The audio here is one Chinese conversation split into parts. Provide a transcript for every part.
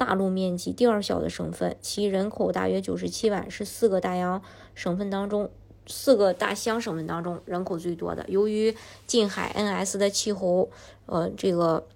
大陆面积第二小的省份，其人口大约九十七万，是四个大洋省份当中四个大西洋省份当中人口最多的。由于近海 NS 的气候，呃，这个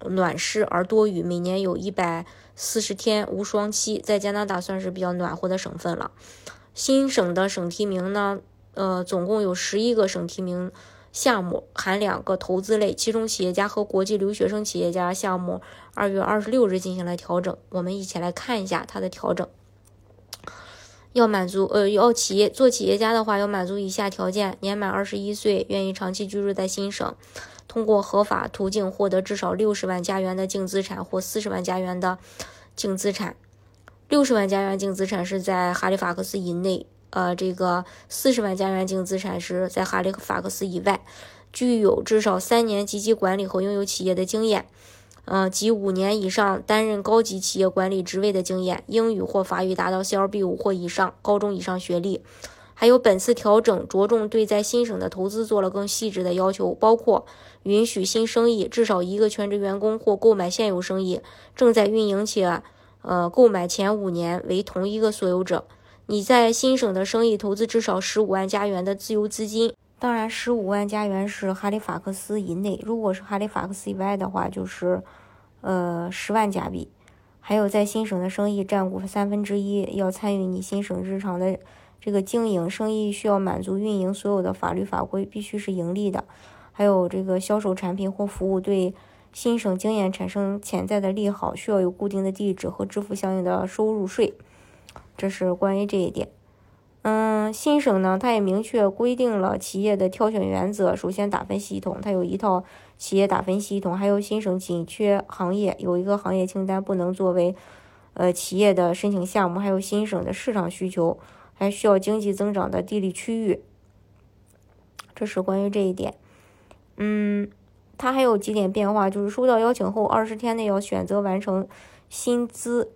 暖湿而多雨，每年有一百四十天无霜期，在加拿大算是比较暖和的省份了。新省的省提名呢，呃，总共有十一个省提名。项目含两个投资类，其中企业家和国际留学生企业家项目二月二十六日进行了调整。我们一起来看一下它的调整。要满足呃，要企业做企业家的话，要满足以下条件：年满二十一岁，愿意长期居住在新省，通过合法途径获得至少六十万加元的净资产或四十万加元的净资产。六十万加元净资产是在哈利法克斯以内。呃，这个四十万加元净资产是在哈利法克斯以外，具有至少三年积极管理和拥有企业的经验，呃，及五年以上担任高级企业管理职位的经验，英语或法语达到 CLB 五或以上，高中以上学历。还有本次调整着重对在新省的投资做了更细致的要求，包括允许新生意至少一个全职员工或购买现有生意正在运营且呃购买前五年为同一个所有者。你在新省的生意投资至少十五万加元的自由资金，当然十五万加元是哈利法克斯以内，如果是哈利法克斯以外的话，就是呃十万加币。还有在新省的生意占股三分之一，要参与你新省日常的这个经营，生意需要满足运营所有的法律法规，必须是盈利的。还有这个销售产品或服务对新省经验产生潜在的利好，需要有固定的地址和支付相应的收入税。这是关于这一点。嗯，新省呢，它也明确规定了企业的挑选原则。首先，打分系统，它有一套企业打分系统，还有新省紧缺行业有一个行业清单，不能作为呃企业的申请项目。还有新省的市场需求，还需要经济增长的地理区域。这是关于这一点。嗯，它还有几点变化，就是收到邀请后二十天内要选择完成薪资。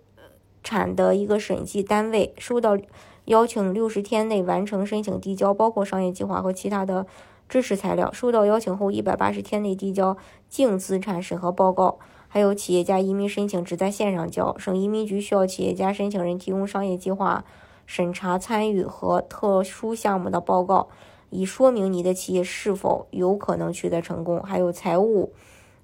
产的一个审计单位收到邀请，六十天内完成申请递交，包括商业计划和其他的支持材料。收到邀请后，一百八十天内递交净资产审核报告。还有企业家移民申请只在线上交，省移民局需要企业家申请人提供商业计划审查参与和特殊项目的报告，以说明你的企业是否有可能取得成功。还有财务，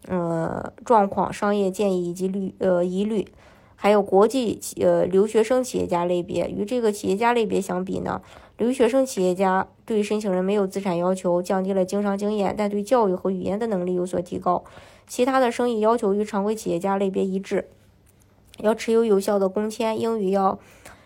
呃，状况、商业建议以及虑呃疑虑。还有国际呃留学生企业家类别，与这个企业家类别相比呢，留学生企业家对申请人没有资产要求，降低了经商经验，但对教育和语言的能力有所提高。其他的生意要求与常规企业家类别一致，要持有有效的工签，英语要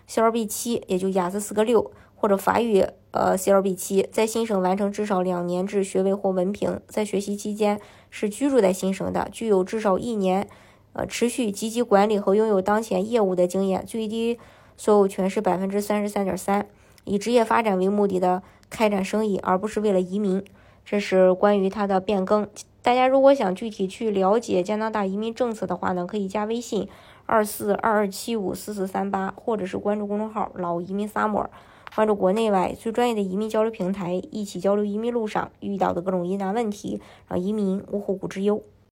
CLB 七，也就雅思四个六，或者法语呃 CLB 七，在新省完成至少两年制学位或文凭，在学习期间是居住在新省的，具有至少一年。呃，持续积极管理和拥有当前业务的经验，最低所有权是百分之三十三点三，以职业发展为目的的开展生意，而不是为了移民。这是关于它的变更。大家如果想具体去了解加拿大移民政策的话呢，可以加微信二四二二七五四四三八，或者是关注公众号“老移民 summer”，关注国内外最专业的移民交流平台，一起交流移民路上遇到的各种疑难问题，让移民无后顾之忧。